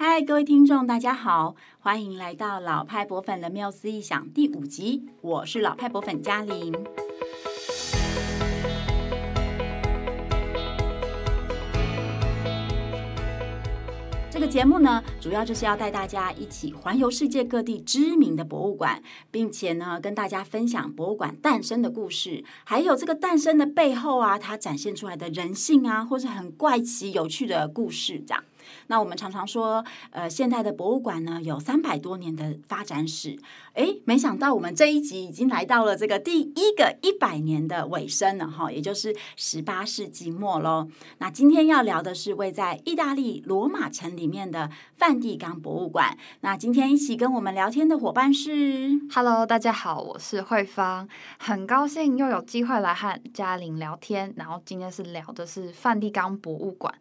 嗨，各位听众，大家好，欢迎来到老派博粉的缪斯异想第五集，我是老派博粉嘉玲。这个节目呢，主要就是要带大家一起环游世界各地知名的博物馆，并且呢，跟大家分享博物馆诞生的故事，还有这个诞生的背后啊，它展现出来的人性啊，或是很怪奇有趣的故事，这样。那我们常常说，呃，现代的博物馆呢，有三百多年的发展史。诶，没想到我们这一集已经来到了这个第一个一百年的尾声了哈，也就是十八世纪末喽。那今天要聊的是位在意大利罗马城里面的梵蒂冈博物馆。那今天一起跟我们聊天的伙伴是，Hello，大家好，我是慧芳，很高兴又有机会来和嘉玲聊天。然后今天是聊的是梵蒂冈博物馆。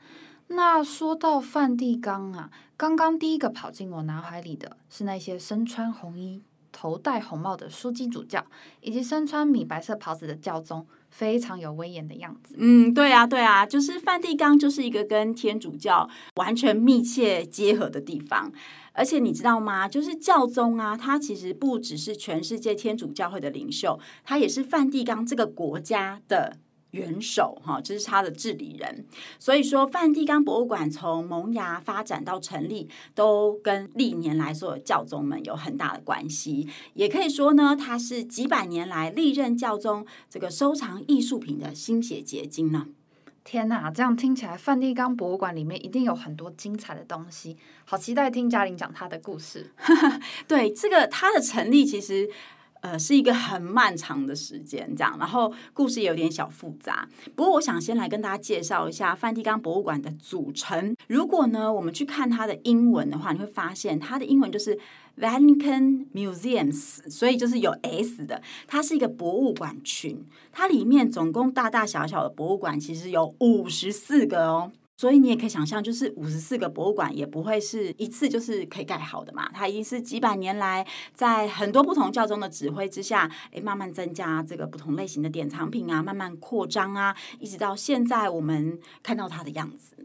那说到梵蒂冈啊，刚刚第一个跑进我脑海里的是那些身穿红衣、头戴红帽的枢机主教，以及身穿米白色袍子的教宗，非常有威严的样子。嗯，对啊，对啊，就是梵蒂冈就是一个跟天主教完全密切结合的地方。而且你知道吗？就是教宗啊，他其实不只是全世界天主教会的领袖，他也是梵蒂冈这个国家的。元首哈，这是他的治理人，所以说梵蒂冈博物馆从萌芽发展到成立，都跟历年来所有教宗们有很大的关系。也可以说呢，它是几百年来历任教宗这个收藏艺术品的心血结晶呢。天哪，这样听起来，梵蒂冈博物馆里面一定有很多精彩的东西，好期待听嘉玲讲他的故事。对，这个它的成立其实。呃，是一个很漫长的时间，这样，然后故事有点小复杂。不过，我想先来跟大家介绍一下梵蒂冈博物馆的组成。如果呢，我们去看它的英文的话，你会发现它的英文就是 Vatican Museums，所以就是有 S 的。它是一个博物馆群，它里面总共大大小小的博物馆其实有五十四个哦。所以你也可以想象，就是五十四个博物馆也不会是一次就是可以盖好的嘛。它已经是几百年来，在很多不同教宗的指挥之下，诶，慢慢增加这个不同类型的典藏品啊，慢慢扩张啊，一直到现在我们看到它的样子。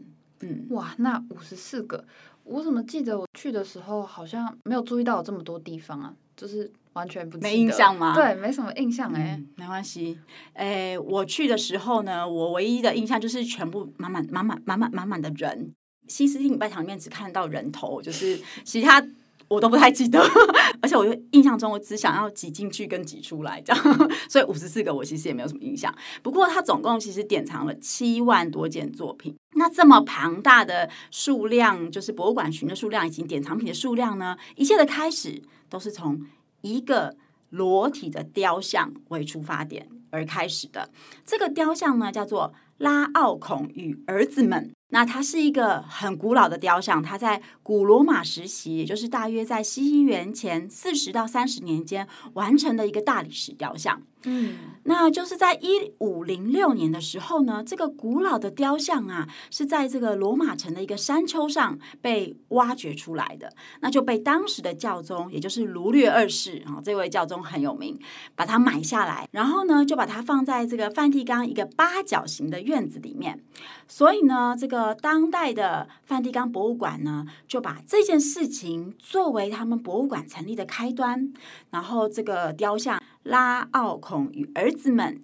嗯，哇，那五十四个，我怎么记得我去的时候好像没有注意到有这么多地方啊？就是。完全不没印象吗？对，没什么印象哎、欸嗯，没关系。哎，我去的时候呢，我唯一的印象就是全部满满满满满满满满的人。西斯汀礼拜堂里面只看到人头，就是其他 我都不太记得。而且我就印象中，我只想要挤进去跟挤出来这样。所以五十四个我其实也没有什么印象。不过它总共其实典藏了七万多件作品。那这么庞大的数量，就是博物馆群的数量以及典藏品的数量呢，一切的开始都是从。一个裸体的雕像为出发点而开始的，这个雕像呢，叫做拉奥孔与儿子们。那它是一个很古老的雕像，它在古罗马时期，也就是大约在西元前四十到三十年间完成的一个大理石雕像。嗯，那就是在一五零六年的时候呢，这个古老的雕像啊，是在这个罗马城的一个山丘上被挖掘出来的，那就被当时的教宗，也就是卢略二世啊，这位教宗很有名，把它买下来，然后呢，就把它放在这个梵蒂冈一个八角形的院子里面，所以呢，这个。当代的梵蒂冈博物馆呢，就把这件事情作为他们博物馆成立的开端。然后，这个雕像拉奥孔与儿子们，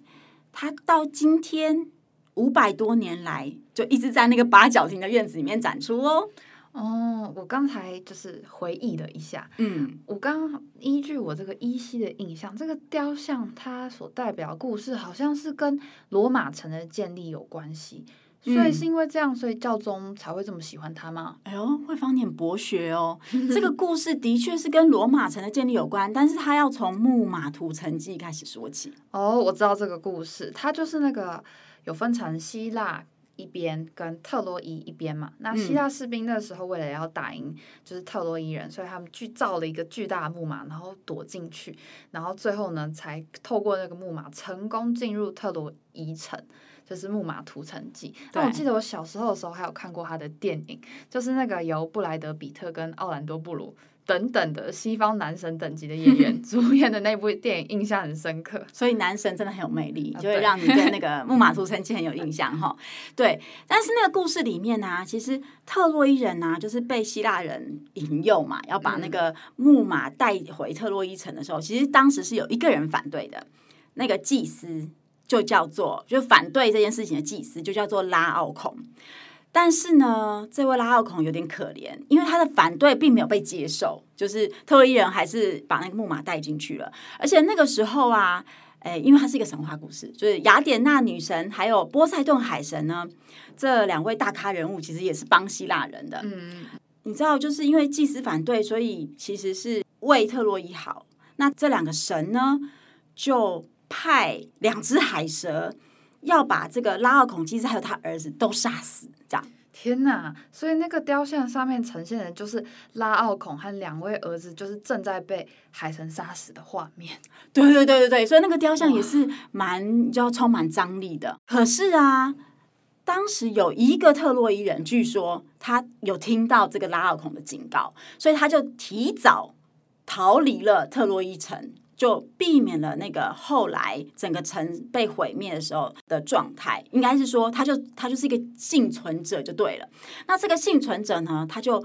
他到今天五百多年来，就一直在那个八角亭的院子里面展出哦。哦，我刚才就是回忆了一下，嗯，我刚依据我这个依稀的印象，这个雕像它所代表的故事，好像是跟罗马城的建立有关系。所以是因为这样，所以教宗才会这么喜欢他吗？哎呦，会方点博学哦。这个故事的确是跟罗马城的建立有关，但是他要从木马屠城记开始说起。哦，我知道这个故事，它就是那个有分成希腊一边跟特洛伊一边嘛。那希腊士兵那时候为了要打赢就是特洛伊人，所以他们去造了一个巨大的木马，然后躲进去，然后最后呢才透过那个木马成功进入特洛伊城。就是《木马屠城记》，但我记得我小时候的时候还有看过他的电影，就是那个由布莱德比特跟奥兰多布鲁等等的西方男神等级的演员 主演的那部电影，印象很深刻。所以男神真的很有魅力，就会让你对那个 木马屠城记很有印象哈。对，但是那个故事里面呢、啊，其实特洛伊人呢、啊，就是被希腊人引诱嘛，要把那个木马带回特洛伊城的时候，其实当时是有一个人反对的，那个祭司就叫做，就反对这件事情的祭司就叫做拉奥孔。但是呢，这位拉奥孔有点可怜，因为他的反对并没有被接受，就是特洛伊人还是把那个木马带进去了。而且那个时候啊，诶，因为它是一个神话故事，就是雅典娜女神还有波塞顿海神呢，这两位大咖人物其实也是帮希腊人的。嗯，你知道，就是因为祭司反对，所以其实是为特洛伊好。那这两个神呢，就派两只海蛇。要把这个拉奥孔祭司还有他儿子都杀死，这样。天哪！所以那个雕像上面呈现的就是拉奥孔和两位儿子，就是正在被海神杀死的画面。对对对对对，所以那个雕像也是蛮就要充满张力的。可是啊，当时有一个特洛伊人，据说他有听到这个拉奥孔的警告，所以他就提早逃离了特洛伊城。就避免了那个后来整个城被毁灭的时候的状态，应该是说，他就他就是一个幸存者就对了。那这个幸存者呢，他就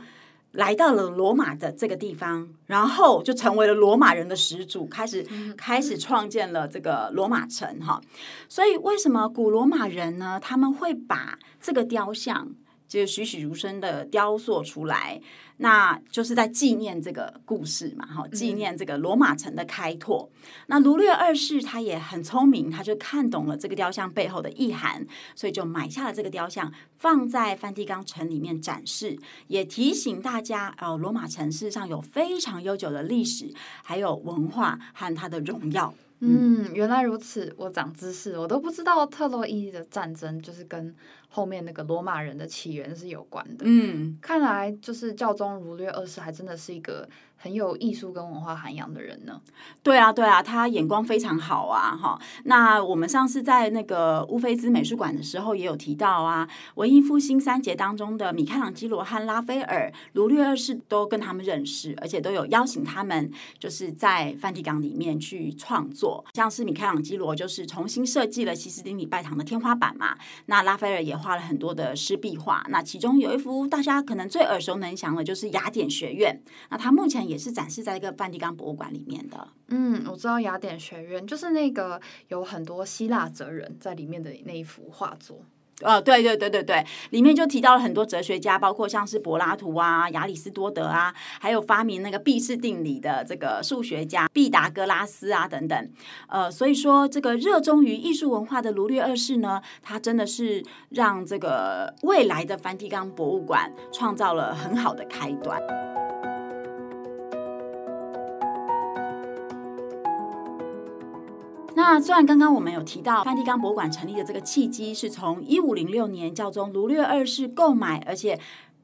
来到了罗马的这个地方，然后就成为了罗马人的始祖，开始开始创建了这个罗马城哈。所以为什么古罗马人呢？他们会把这个雕像就栩栩如生的雕塑出来？那就是在纪念这个故事嘛，哈，纪念这个罗马城的开拓。嗯、那卢略二世他也很聪明，他就看懂了这个雕像背后的意涵，所以就买下了这个雕像，放在梵蒂冈城里面展示，也提醒大家，哦，罗马城事实上有非常悠久的历史，还有文化和它的荣耀。嗯，原来如此，我长知识，我都不知道特洛伊的战争就是跟。后面那个罗马人的起源是有关的，嗯，看来就是教宗儒略二世还真的是一个很有艺术跟文化涵养的人呢。对啊，对啊，他眼光非常好啊，哈。那我们上次在那个乌菲兹美术馆的时候也有提到啊，文艺复兴三杰当中的米开朗基罗和拉斐尔，卢略二世都跟他们认识，而且都有邀请他们，就是在梵蒂冈里面去创作。像是米开朗基罗就是重新设计了西斯丁礼拜堂的天花板嘛，那拉斐尔也。画了很多的湿壁画，那其中有一幅大家可能最耳熟能详的，就是雅典学院。那他目前也是展示在一个梵蒂冈博物馆里面的。嗯，我知道雅典学院就是那个有很多希腊哲人在里面的那一幅画作。呃，对对对对对，里面就提到了很多哲学家，包括像是柏拉图啊、亚里士多德啊，还有发明那个毕氏定理的这个数学家毕达哥拉斯啊等等。呃，所以说这个热衷于艺术文化的卢略二世呢，他真的是让这个未来的梵蒂冈博物馆创造了很好的开端。那虽然刚刚我们有提到梵蒂冈博物馆成立的这个契机是从一五零六年教宗卢略二世购买，而且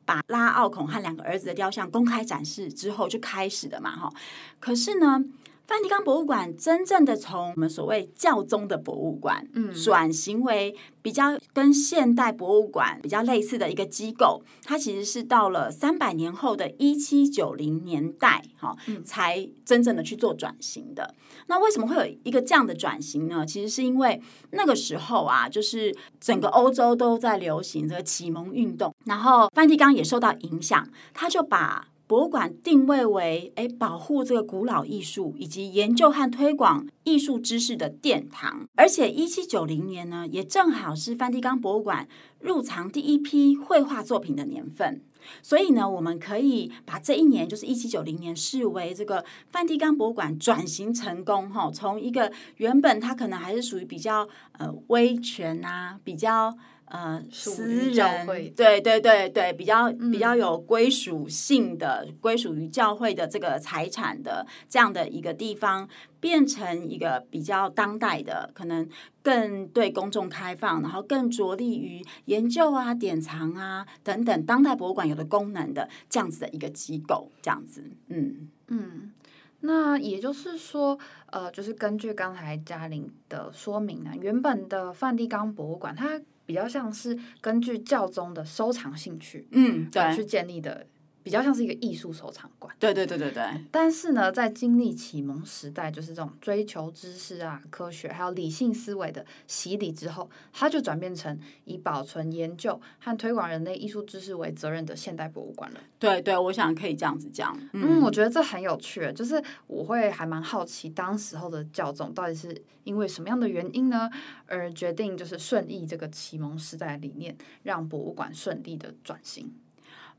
把拉奥孔和两个儿子的雕像公开展示之后就开始的嘛，哈。可是呢，梵蒂冈博物馆真正的从我们所谓教宗的博物馆，嗯，转型为比较跟现代博物馆比较类似的一个机构，它其实是到了三百年后的一七九零年代，哈，才真正的去做转型的。那为什么会有一个这样的转型呢？其实是因为那个时候啊，就是整个欧洲都在流行这个启蒙运动，然后梵蒂冈也受到影响，他就把。博物馆定位为诶，保护这个古老艺术以及研究和推广艺术知识的殿堂，而且一七九零年呢，也正好是梵蒂冈博物馆入藏第一批绘画作品的年份，所以呢，我们可以把这一年就是一七九零年视为这个梵蒂冈博物馆转型成功哈，从一个原本它可能还是属于比较呃威权啊，比较。呃，私人对对对对，比较比较有归属性的，嗯、归属于教会的这个财产的这样的一个地方，变成一个比较当代的，可能更对公众开放，然后更着力于研究啊、典藏啊等等当代博物馆有的功能的这样子的一个机构，这样子，嗯嗯，那也就是说，呃，就是根据刚才嘉玲的说明呢，原本的梵蒂冈博物馆它。比较像是根据教宗的收藏兴趣，嗯，对，去建立的比较像是一个艺术收藏馆，对对对对对。但是呢，在经历启蒙时代，就是这种追求知识啊、科学还有理性思维的洗礼之后，它就转变成以保存、研究和推广人类艺术知识为责任的现代博物馆了。对对，我想可以这样子讲。嗯，嗯，我觉得这很有趣，就是我会还蛮好奇，当时候的教宗到底是因为什么样的原因呢，而决定就是顺应这个启蒙时代的理念，让博物馆顺利的转型。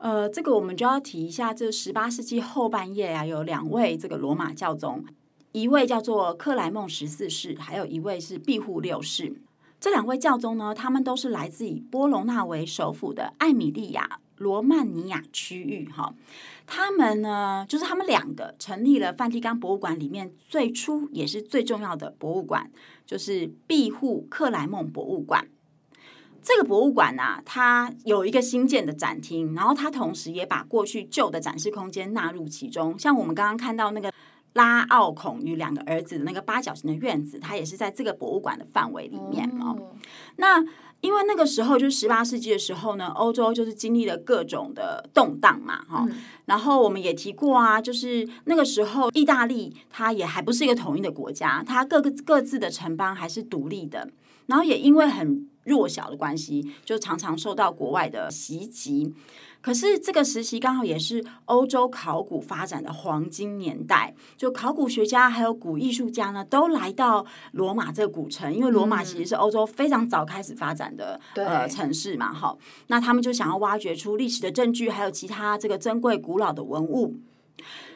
呃，这个我们就要提一下，这十八世纪后半叶啊，有两位这个罗马教宗，一位叫做克莱孟十四世，还有一位是庇护六世。这两位教宗呢，他们都是来自以波隆纳为首府的艾米利亚罗曼尼亚区域。哈，他们呢，就是他们两个成立了梵蒂冈博物馆里面最初也是最重要的博物馆，就是庇护克莱孟博物馆。这个博物馆啊，它有一个新建的展厅，然后它同时也把过去旧的展示空间纳入其中。像我们刚刚看到那个拉奥孔与两个儿子的那个八角形的院子，它也是在这个博物馆的范围里面哦。那因为那个时候就是十八世纪的时候呢，欧洲就是经历了各种的动荡嘛，哈。然后我们也提过啊，就是那个时候意大利它也还不是一个统一的国家，它各个各自的城邦还是独立的。然后也因为很弱小的关系，就常常受到国外的袭击。可是这个时期刚好也是欧洲考古发展的黄金年代，就考古学家还有古艺术家呢，都来到罗马这个古城，因为罗马其实是欧洲非常早开始发展的、嗯、呃城市嘛，哈。那他们就想要挖掘出历史的证据，还有其他这个珍贵古老的文物。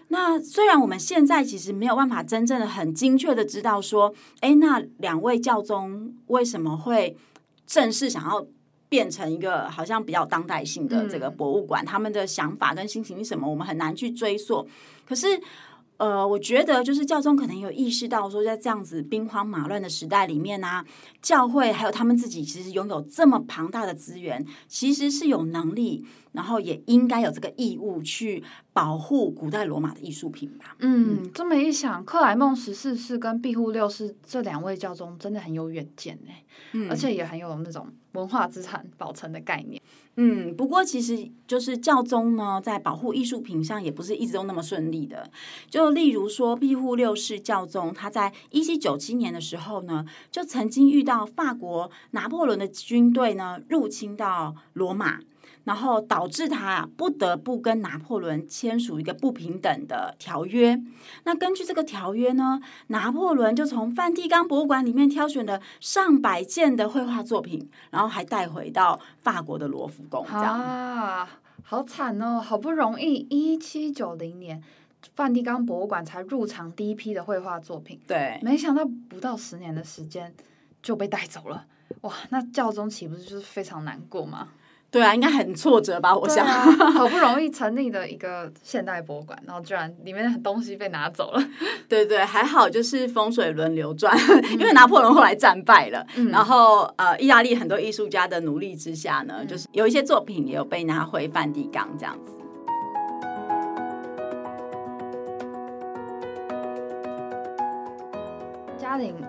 那虽然我们现在其实没有办法真正的很精确的知道说，哎，那两位教宗为什么会正式想要变成一个好像比较当代性的这个博物馆，他们的想法跟心情是什么，我们很难去追溯。可是。呃，我觉得就是教宗可能有意识到说，在这样子兵荒马乱的时代里面呢、啊，教会还有他们自己其实拥有这么庞大的资源，其实是有能力，然后也应该有这个义务去保护古代罗马的艺术品吧。嗯，这么一想，克莱孟十四世跟庇护六世这两位教宗真的很有远见呢，嗯，而且也很有那种文化资产保存的概念。嗯，不过其实就是教宗呢，在保护艺术品上也不是一直都那么顺利的。就例如说，庇护六世教宗，他在一七九七年的时候呢，就曾经遇到法国拿破仑的军队呢入侵到罗马。然后导致他啊不得不跟拿破仑签署一个不平等的条约。那根据这个条约呢，拿破仑就从梵蒂冈博物馆里面挑选了上百件的绘画作品，然后还带回到法国的罗浮宫。这样啊，好惨哦！好不容易一七九零年，梵蒂冈博物馆才入场第一批的绘画作品，对，没想到不到十年的时间就被带走了。哇，那教宗岂不是就是非常难过吗？对啊，应该很挫折吧？我想，啊、好不容易成立的一个现代博物馆，然后居然里面的东西被拿走了。对对，还好就是风水轮流转，嗯、因为拿破仑后来战败了，嗯、然后呃，意大利很多艺术家的努力之下呢，嗯、就是有一些作品也有被拿回梵蒂冈这样子。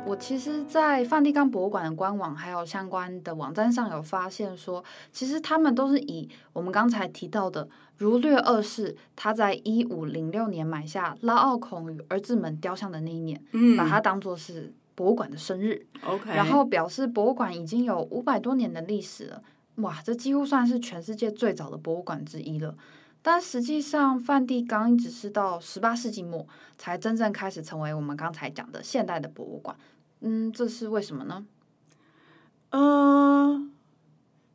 我其实，在梵蒂冈博物馆的官网还有相关的网站上有发现说，其实他们都是以我们刚才提到的儒略二世他在一五零六年买下拉奥孔与儿子们雕像的那一年，嗯，把它当做是博物馆的生日，OK，然后表示博物馆已经有五百多年的历史了，哇，这几乎算是全世界最早的博物馆之一了。但实际上，梵蒂冈一直是到十八世纪末才真正开始成为我们刚才讲的现代的博物馆。嗯，这是为什么呢？呃，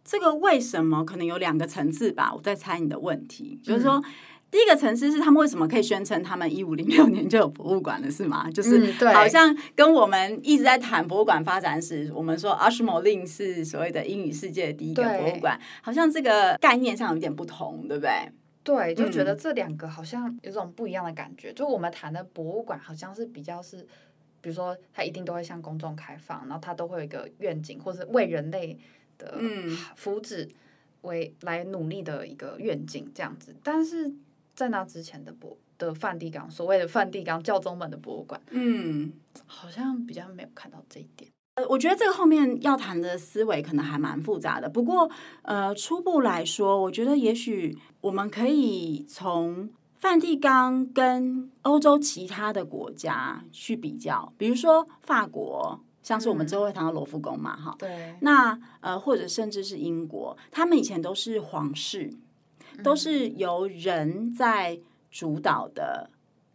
这个为什么可能有两个层次吧。我在猜你的问题，嗯、就是说，第一个层次是他们为什么可以宣称他们一五零六年就有博物馆了，是吗？就是好像跟我们一直在谈博物馆发展史，我们说 Ashmolean 是所谓的英语世界的第一个博物馆，好像这个概念上有点不同，对不对？对，就觉得这两个好像有种不一样的感觉。嗯、就我们谈的博物馆，好像是比较是，比如说它一定都会向公众开放，然后它都会有一个愿景，或是为人类的福祉为来努力的一个愿景这样子。但是在那之前的博的梵蒂冈，所谓的梵蒂冈教宗们的博物馆，嗯，好像比较没有看到这一点。呃，我觉得这个后面要谈的思维可能还蛮复杂的。不过，呃，初步来说，我觉得也许我们可以从梵蒂冈跟欧洲其他的国家去比较，比如说法国，像是我们之后会谈到罗浮宫嘛，哈、嗯，对。那呃，或者甚至是英国，他们以前都是皇室，都是由人在主导的。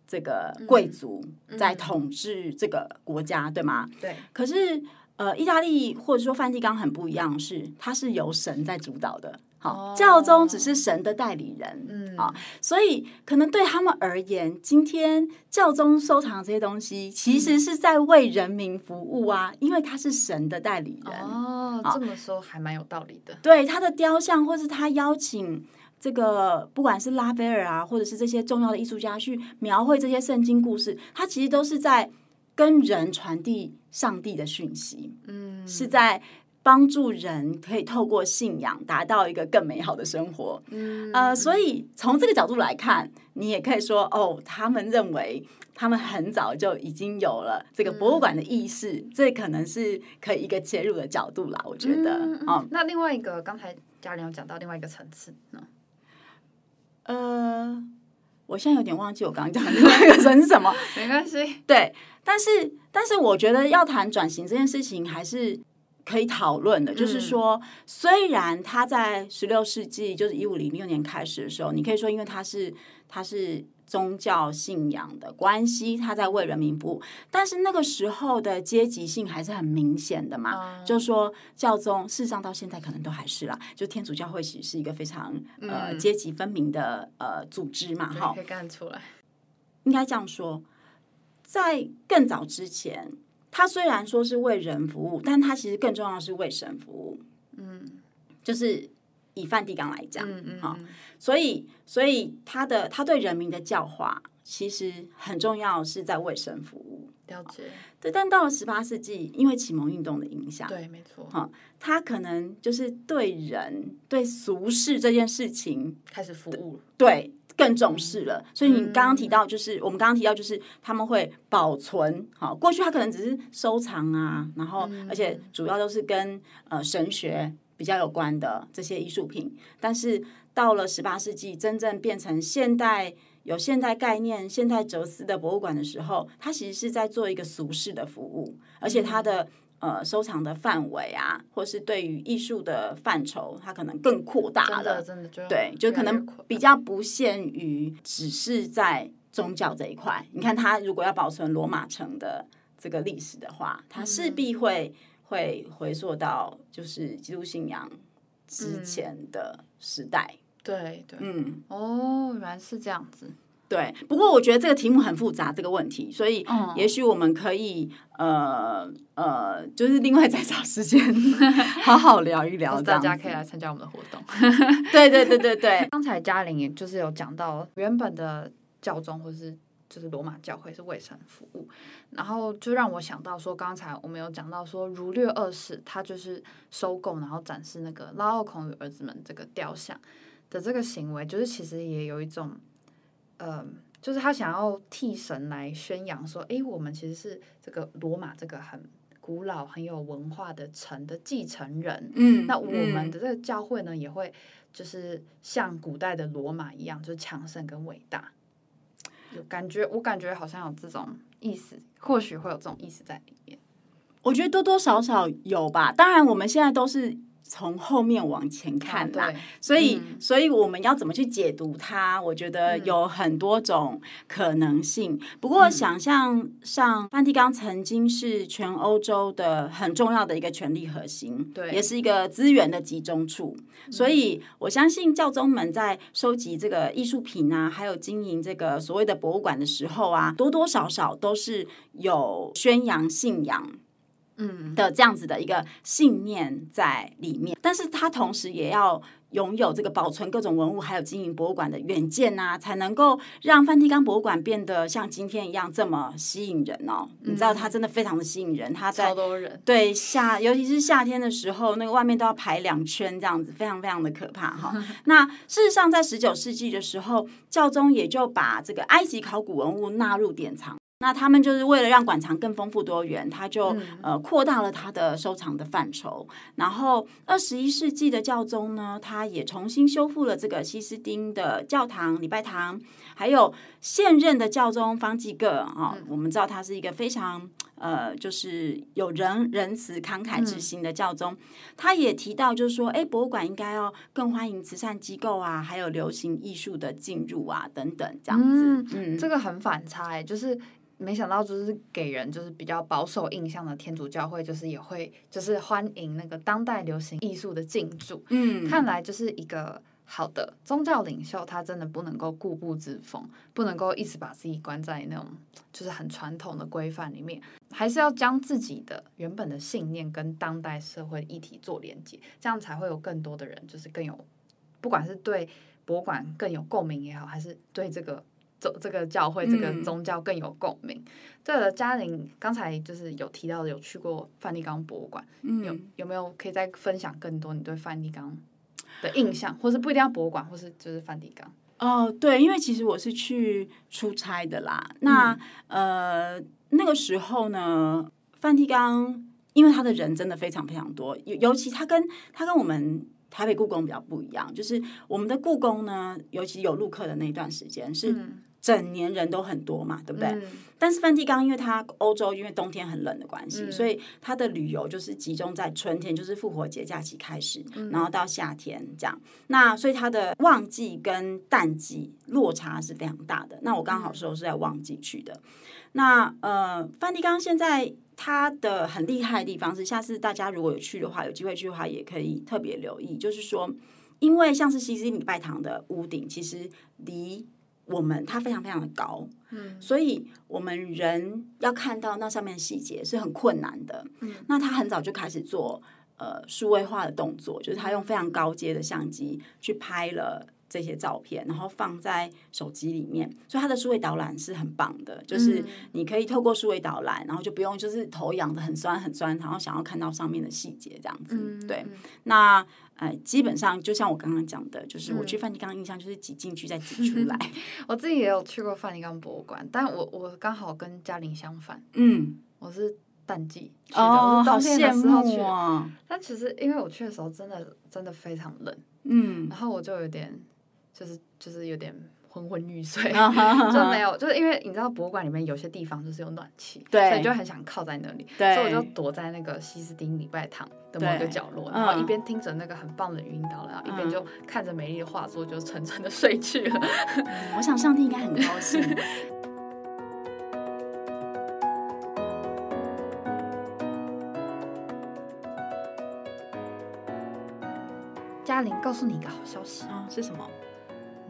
这个贵族在统治这个国家，嗯、对吗？对。可是，呃，意大利或者说梵蒂冈很不一样，是它是由神在主导的。好，哦、教宗只是神的代理人。嗯。啊，所以可能对他们而言，今天教宗收藏这些东西，其实是在为人民服务啊，嗯、因为他是神的代理人。哦，好这么说还蛮有道理的。对，他的雕像，或是他邀请。这个不管是拉斐尔啊，或者是这些重要的艺术家去描绘这些圣经故事，他其实都是在跟人传递上帝的讯息，嗯，是在帮助人可以透过信仰达到一个更美好的生活，嗯，呃，所以从这个角度来看，你也可以说，哦，他们认为他们很早就已经有了这个博物馆的意识，嗯，这可能是可以一个切入的角度啦，我觉得，嗯，哦，那另外一个刚才嘉玲有讲到另外一个层次呢？呃，我现在有点忘记我刚刚讲的那个人是什么，没关系。对，但是但是我觉得要谈转型这件事情还是可以讨论的。嗯、就是说，虽然他在十六世纪，就是一五零六年开始的时候，你可以说，因为他是他是。宗教信仰的关系，他在为人民服务，但是那个时候的阶级性还是很明显的嘛。嗯、就是说教宗，事实上到现在可能都还是啦。就天主教会其实是一个非常呃阶级分明的呃组织嘛，哈、嗯，可以看出来。应该这样说，在更早之前，他虽然说是为人服务，但他其实更重要的是为神服务。嗯，就是。以梵蒂冈来讲，嗯嗯，好，所以所以他的他对人民的教化其实很重要，是在为神服务。了解，对。但到了十八世纪，因为启蒙运动的影响，对，没错，哈，他可能就是对人对俗世这件事情开始服务，对，更重视了。所以你刚刚提到，就是我们刚刚提到，就是他们会保存，好，过去他可能只是收藏啊，然后而且主要都是跟呃神学。比较有关的这些艺术品，但是到了十八世纪，真正变成现代有现代概念、现代哲思的博物馆的时候，它其实是在做一个俗世的服务，而且它的呃收藏的范围啊，或是对于艺术的范畴，它可能更扩大了。真的，真的，对，就可能比较不限于只是在宗教这一块。你看，它如果要保存罗马城的这个历史的话，它势必会。会回溯到就是基督信仰之前的时代，嗯、对对，嗯，哦，原来是这样子，对。不过我觉得这个题目很复杂，这个问题，所以也许我们可以、嗯、呃呃，就是另外再找时间 好好聊一聊，大家可以来参加我们的活动。对对对对对，刚才嘉玲也就是有讲到原本的教宗或是。就是罗马教会是为神服务，然后就让我想到说，刚才我们有讲到说，儒略二世他就是收购然后展示那个拉奥孔与儿子们这个雕像的这个行为，就是其实也有一种，呃，就是他想要替神来宣扬说，诶，我们其实是这个罗马这个很古老、很有文化的城的继承人，嗯，那我们的这个教会呢，也会就是像古代的罗马一样，就是强盛跟伟大。感觉我感觉好像有这种意思，或许会有这种意思在里面。我觉得多多少少有吧。当然，我们现在都是。从后面往前看啦，所以，所以我们要怎么去解读它？我觉得有很多种可能性。不过，想象上，梵蒂冈曾经是全欧洲的很重要的一个权力核心，对，也是一个资源的集中处。所以我相信教宗们在收集这个艺术品啊，还有经营这个所谓的博物馆的时候啊，多多少少都是有宣扬信仰。嗯的这样子的一个信念在里面，但是他同时也要拥有这个保存各种文物，还有经营博物馆的远见啊，才能够让梵蒂冈博物馆变得像今天一样这么吸引人哦。嗯、你知道，它真的非常的吸引人，它在超多人对夏，尤其是夏天的时候，那个外面都要排两圈这样子，非常非常的可怕哈。那事实上，在十九世纪的时候，教宗也就把这个埃及考古文物纳入典藏。那他们就是为了让馆藏更丰富多元，他就、嗯、呃扩大了他的收藏的范畴。然后二十一世纪的教宗呢，他也重新修复了这个西斯丁的教堂、礼拜堂，还有现任的教宗方济各啊、哦嗯，我们知道他是一个非常呃就是有仁仁慈慷慨之心的教宗、嗯。他也提到就是说，哎，博物馆应该要更欢迎慈善机构啊，还有流行艺术的进入啊，等等这样子。嗯，嗯这个很反差哎，就是。没想到，就是给人就是比较保守印象的天主教会，就是也会就是欢迎那个当代流行艺术的进驻。嗯，看来就是一个好的宗教领袖，他真的不能够固步自封，不能够一直把自己关在那种就是很传统的规范里面，还是要将自己的原本的信念跟当代社会议题做连接，这样才会有更多的人就是更有，不管是对博物馆更有共鸣也好，还是对这个。这这个教会，这个宗教更有共鸣。对了，嘉玲刚才就是有提到有去过梵蒂冈博物馆，嗯，有有没有可以再分享更多你对梵蒂冈的印象，或是不一定要博物馆，或是就是梵蒂冈？哦，对，因为其实我是去出差的啦。那、嗯、呃那个时候呢，梵蒂冈因为他的人真的非常非常多，尤尤其他跟他跟我们。台北故宫比较不一样，就是我们的故宫呢，尤其有陆客的那段时间是整年人都很多嘛，嗯、对不对？嗯、但是梵蒂冈因为它欧洲因为冬天很冷的关系，嗯、所以它的旅游就是集中在春天，就是复活节假期开始，嗯、然后到夏天这样。那所以它的旺季跟淡季落差是非常大的。那我刚好时候是在旺季去的。那呃，梵蒂冈现在。它的很厉害的地方是，下次大家如果有去的话，有机会去的话，也可以特别留意。就是说，因为像是西斯丁礼拜堂的屋顶，其实离我们它非常非常的高，嗯，所以我们人要看到那上面的细节是很困难的。嗯，那他很早就开始做呃数位化的动作，就是他用非常高阶的相机去拍了。这些照片，然后放在手机里面，所以它的数位导览是很棒的。就是你可以透过数位导览，然后就不用就是头痒的很酸很酸，然后想要看到上面的细节这样子。嗯、对，那呃，基本上就像我刚刚讲的，就是我去梵蒂冈印象就是挤进去再挤出来。嗯、我自己也有去过梵蒂冈博物馆，但我我刚好跟嘉玲相反，嗯，我是淡季去的，哦，我是冬天的时候去的。哦、但其实因为我去的时候真的真的非常冷，嗯，然后我就有点。就是就是有点昏昏欲睡，就没有，就是因为你知道博物馆里面有些地方就是有暖气，对，所以就很想靠在那里，所以我就躲在那个西斯丁礼拜堂的某个角落，然后一边听着那个很棒的语音导览，然后一边就看着美丽的画作，就沉沉的睡去了。我想上帝应该很高兴。嘉玲，告诉你一个好消息啊！是什么？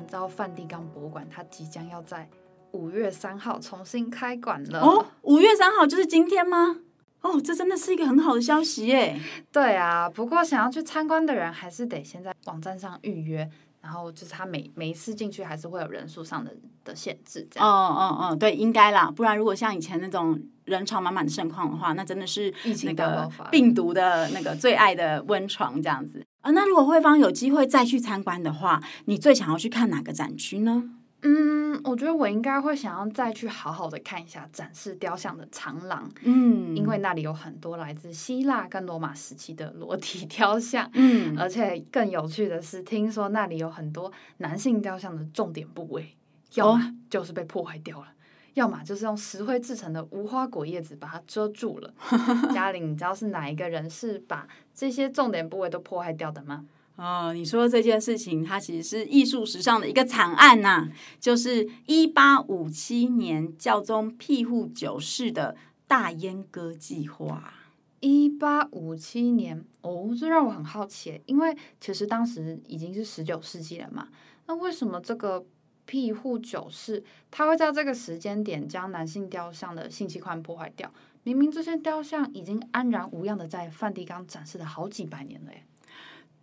你知道梵蒂冈博物馆它即将要在五月三号重新开馆了哦！五月三号就是今天吗？哦，这真的是一个很好的消息耶！对啊，不过想要去参观的人还是得先在网站上预约。然后就是他每每一次进去还是会有人数上的的限制，这样。哦哦哦，对，应该啦，不然如果像以前那种人潮满满的盛况的话，那真的是那个病毒的那个最爱的温床这样子。啊，那如果慧芳有机会再去参观的话，你最想要去看哪个展区呢？嗯，我觉得我应该会想要再去好好的看一下展示雕像的长廊，嗯，因为那里有很多来自希腊跟罗马时期的裸体雕像，嗯，而且更有趣的是，听说那里有很多男性雕像的重点部位，要么就是被破坏掉了，哦，要么就是用石灰制成的无花果叶子把它遮住了。嘉玲，你知道是哪一个人是把这些重点部位都破坏掉的吗？哦，你说这件事情，它其实是艺术史上的一个惨案呐、啊，就是一八五七年教宗庇护九世的大阉割计划。一八五七年，哦，这让我很好奇，因为其实当时已经是十九世纪了嘛，那为什么这个庇护九世他会在这个时间点将男性雕像的信息框破坏掉？明明这些雕像已经安然无恙的在梵蒂冈展示了好几百年了。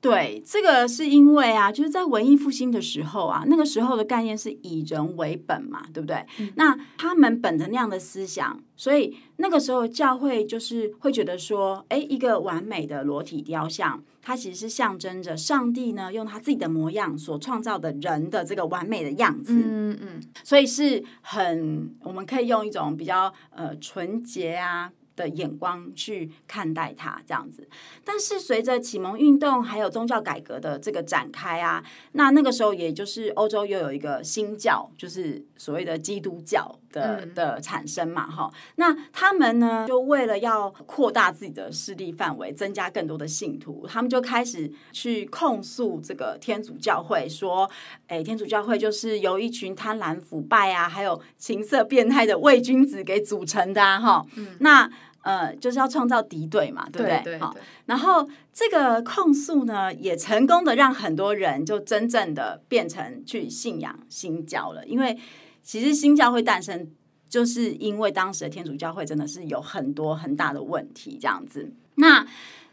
对，这个是因为啊，就是在文艺复兴的时候啊，那个时候的概念是以人为本嘛，对不对？嗯、那他们本着那样的思想，所以那个时候教会就是会觉得说，哎，一个完美的裸体雕像，它其实是象征着上帝呢用他自己的模样所创造的人的这个完美的样子。嗯嗯，所以是很我们可以用一种比较呃纯洁啊。的眼光去看待它这样子，但是随着启蒙运动还有宗教改革的这个展开啊，那那个时候也就是欧洲又有一个新教，就是所谓的基督教的的产生嘛，哈、嗯。那他们呢，就为了要扩大自己的势力范围，增加更多的信徒，他们就开始去控诉这个天主教会，说，哎，天主教会就是由一群贪婪腐败啊，还有情色变态的伪君子给组成的啊，哈。嗯。那呃，就是要创造敌对嘛，对不对？对，对，对。然后这个控诉呢，也成功的让很多人就真正的变成去信仰新教了。因为其实新教会诞生，就是因为当时的天主教会真的是有很多很大的问题，这样子。那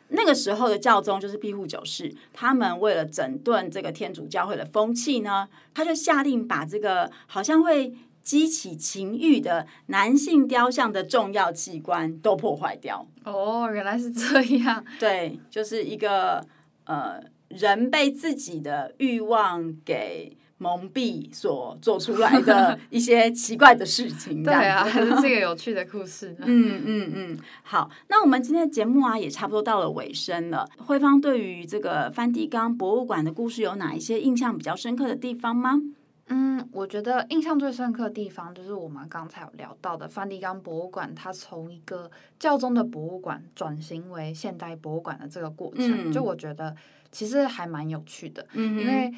那个时候的教宗就是庇护九世，他们为了整顿这个天主教会的风气呢，他就下令把这个好像会。激起情欲的男性雕像的重要器官都破坏掉。哦，原来是这样。对，就是一个呃，人被自己的欲望给蒙蔽所做出来的 一些奇怪的事情。对啊，还是 这个有趣的故事。嗯嗯嗯，好，那我们今天的节目啊，也差不多到了尾声了。慧芳对于这个梵蒂冈博物馆的故事有哪一些印象比较深刻的地方吗？嗯，我觉得印象最深刻的地方就是我们刚才有聊到的梵蒂冈博物馆，它从一个教宗的博物馆转型为现代博物馆的这个过程，嗯、就我觉得其实还蛮有趣的。嗯、因为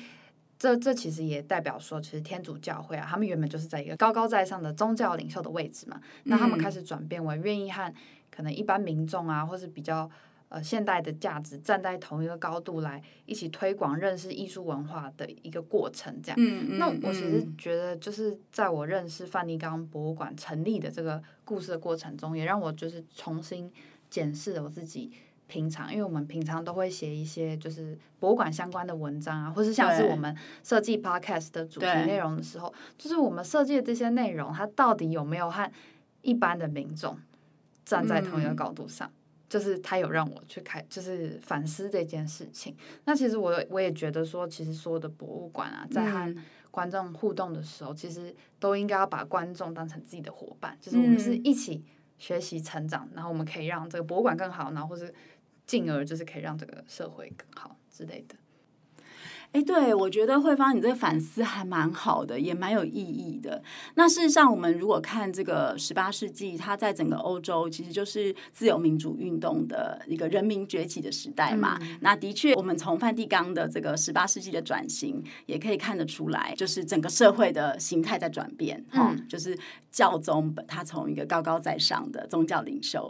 这这其实也代表说，其实天主教会啊，他们原本就是在一个高高在上的宗教领袖的位置嘛，那他们开始转变为愿意和可能一般民众啊，或是比较。呃，现代的价值站在同一个高度来一起推广认识艺术文化的一个过程，这样。嗯嗯。那我其实觉得，就是在我认识梵蒂冈博物馆成立的这个故事的过程中，也让我就是重新检视了我自己平常，因为我们平常都会写一些就是博物馆相关的文章啊，或是像是我们设计 podcast 的主题内容的时候，就是我们设计的这些内容，它到底有没有和一般的民众站在同一个高度上？嗯就是他有让我去开，就是反思这件事情。那其实我我也觉得说，其实所有的博物馆啊，在和观众互动的时候，嗯、其实都应该要把观众当成自己的伙伴，就是我们是一起学习成长，然后我们可以让这个博物馆更好，然后或是进而就是可以让这个社会更好之类的。哎，对，我觉得慧芳，你这个反思还蛮好的，也蛮有意义的。那事实上，我们如果看这个十八世纪，它在整个欧洲其实就是自由民主运动的一个人民崛起的时代嘛。嗯、那的确，我们从梵蒂冈的这个十八世纪的转型，也可以看得出来，就是整个社会的形态在转变。哈、嗯，就是教宗他从一个高高在上的宗教领袖。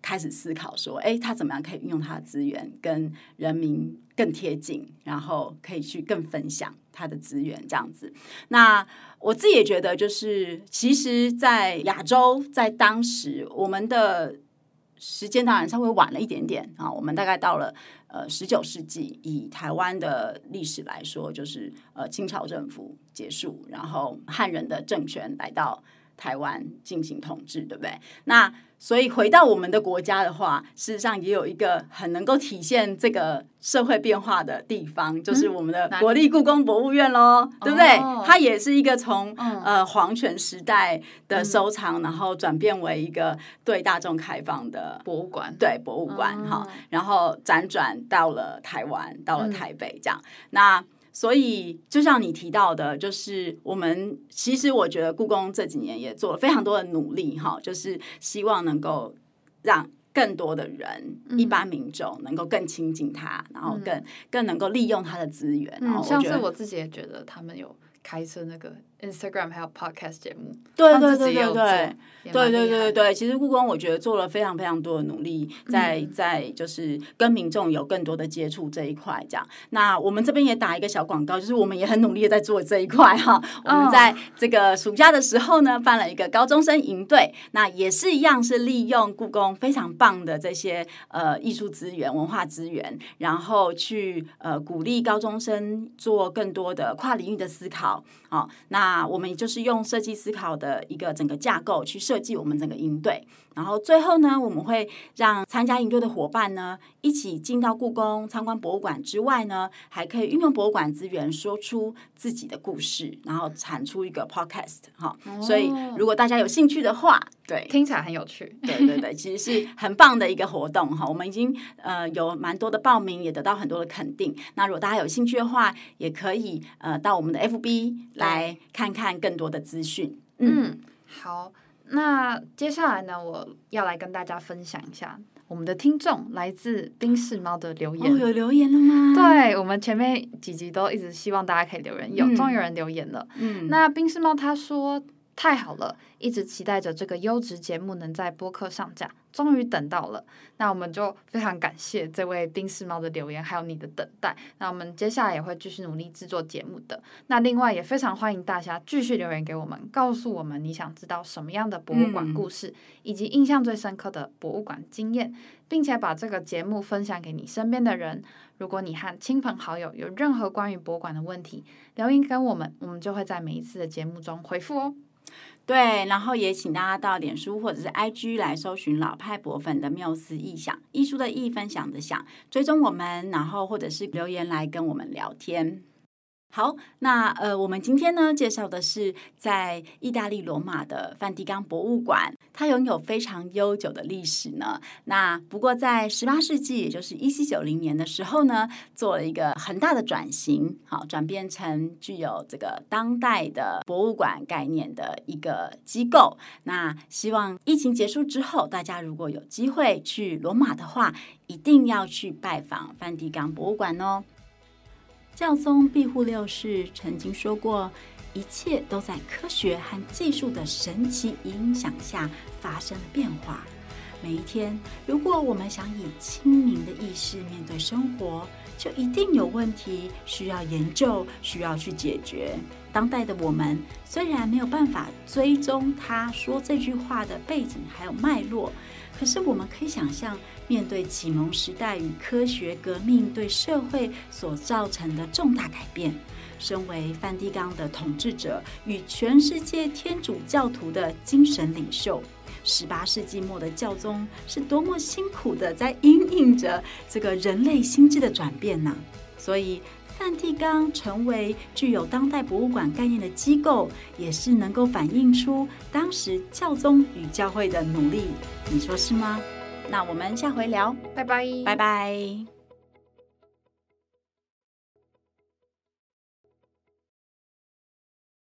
开始思考说，哎，他怎么样可以运用他的资源跟人民更贴近，然后可以去更分享他的资源这样子。那我自己也觉得，就是其实，在亚洲，在当时，我们的时间当然稍微晚了一点点啊。我们大概到了呃十九世纪，以台湾的历史来说，就是呃清朝政府结束，然后汉人的政权来到台湾进行统治，对不对？那所以回到我们的国家的话，事实上也有一个很能够体现这个社会变化的地方，就是我们的国立故宫博物院喽，嗯、对不对？哦、它也是一个从、嗯、呃皇权时代的收藏，嗯、然后转变为一个对大众开放的博物馆，对博物馆哈、嗯，然后辗转到了台湾，到了台北这样。嗯、那所以，就像你提到的，就是我们其实我觉得故宫这几年也做了非常多的努力，哈，就是希望能够让更多的人，嗯、一般民众能够更亲近它，然后更更能够利用它的资源。嗯，然后像是我自己也觉得，他们有开设那个 Instagram 还有 Podcast 节目，对对对对对。对对对对对，其实故宫我觉得做了非常非常多的努力，在在就是跟民众有更多的接触这一块，这样。那我们这边也打一个小广告，就是我们也很努力的在做这一块哈。我们在这个暑假的时候呢，办了一个高中生营队，那也是一样是利用故宫非常棒的这些呃艺术资源、文化资源，然后去呃鼓励高中生做更多的跨领域的思考。好，那我们就是用设计思考的一个整个架构去设。设计我们整个营队，然后最后呢，我们会让参加营队的伙伴呢，一起进到故宫参观博物馆之外呢，还可以运用博物馆资源说出自己的故事，然后产出一个 podcast 哈。哦，所以如果大家有兴趣的话，对，听起来很有趣。对对对，其实是很棒的一个活动哈。我们已经呃有蛮多的报名，也得到很多的肯定。那如果大家有兴趣的话，也可以呃到我们的 FB 来看看更多的资讯。嗯，嗯好。那接下来呢，我要来跟大家分享一下我们的听众来自冰室猫的留言。哦，有留言了吗？对，我们前面几集都一直希望大家可以留言，有，终于有人留言了。嗯，那冰室猫他说。太好了，一直期待着这个优质节目能在播客上架，终于等到了。那我们就非常感谢这位冰室猫的留言，还有你的等待。那我们接下来也会继续努力制作节目的。那另外也非常欢迎大家继续留言给我们，告诉我们你想知道什么样的博物馆故事，嗯、以及印象最深刻的博物馆经验，并且把这个节目分享给你身边的人。如果你和亲朋好友有任何关于博物馆的问题，留言给我们，我们就会在每一次的节目中回复哦。对，然后也请大家到脸书或者是 IG 来搜寻老派博粉的缪斯臆想，艺术的艺，分享的想，追踪我们，然后或者是留言来跟我们聊天。好，那呃，我们今天呢介绍的是在意大利罗马的梵蒂冈博物馆，它拥有非常悠久的历史呢。那不过在十八世纪，也就是一七九零年的时候呢，做了一个很大的转型，好，转变成具有这个当代的博物馆概念的一个机构。那希望疫情结束之后，大家如果有机会去罗马的话，一定要去拜访梵蒂冈博物馆哦。教宗庇护六世曾经说过：“一切都在科学和技术的神奇影响下发生了变化。每一天，如果我们想以清明的意识面对生活，就一定有问题需要研究，需要去解决。当代的我们虽然没有办法追踪他说这句话的背景还有脉络，可是我们可以想象。”面对启蒙时代与科学革命对社会所造成的重大改变，身为梵蒂冈的统治者与全世界天主教徒的精神领袖，十八世纪末的教宗是多么辛苦的在因应着这个人类心智的转变呢？所以，梵蒂冈成为具有当代博物馆概念的机构，也是能够反映出当时教宗与教会的努力。你说是吗？那我们下回聊，拜拜，拜拜。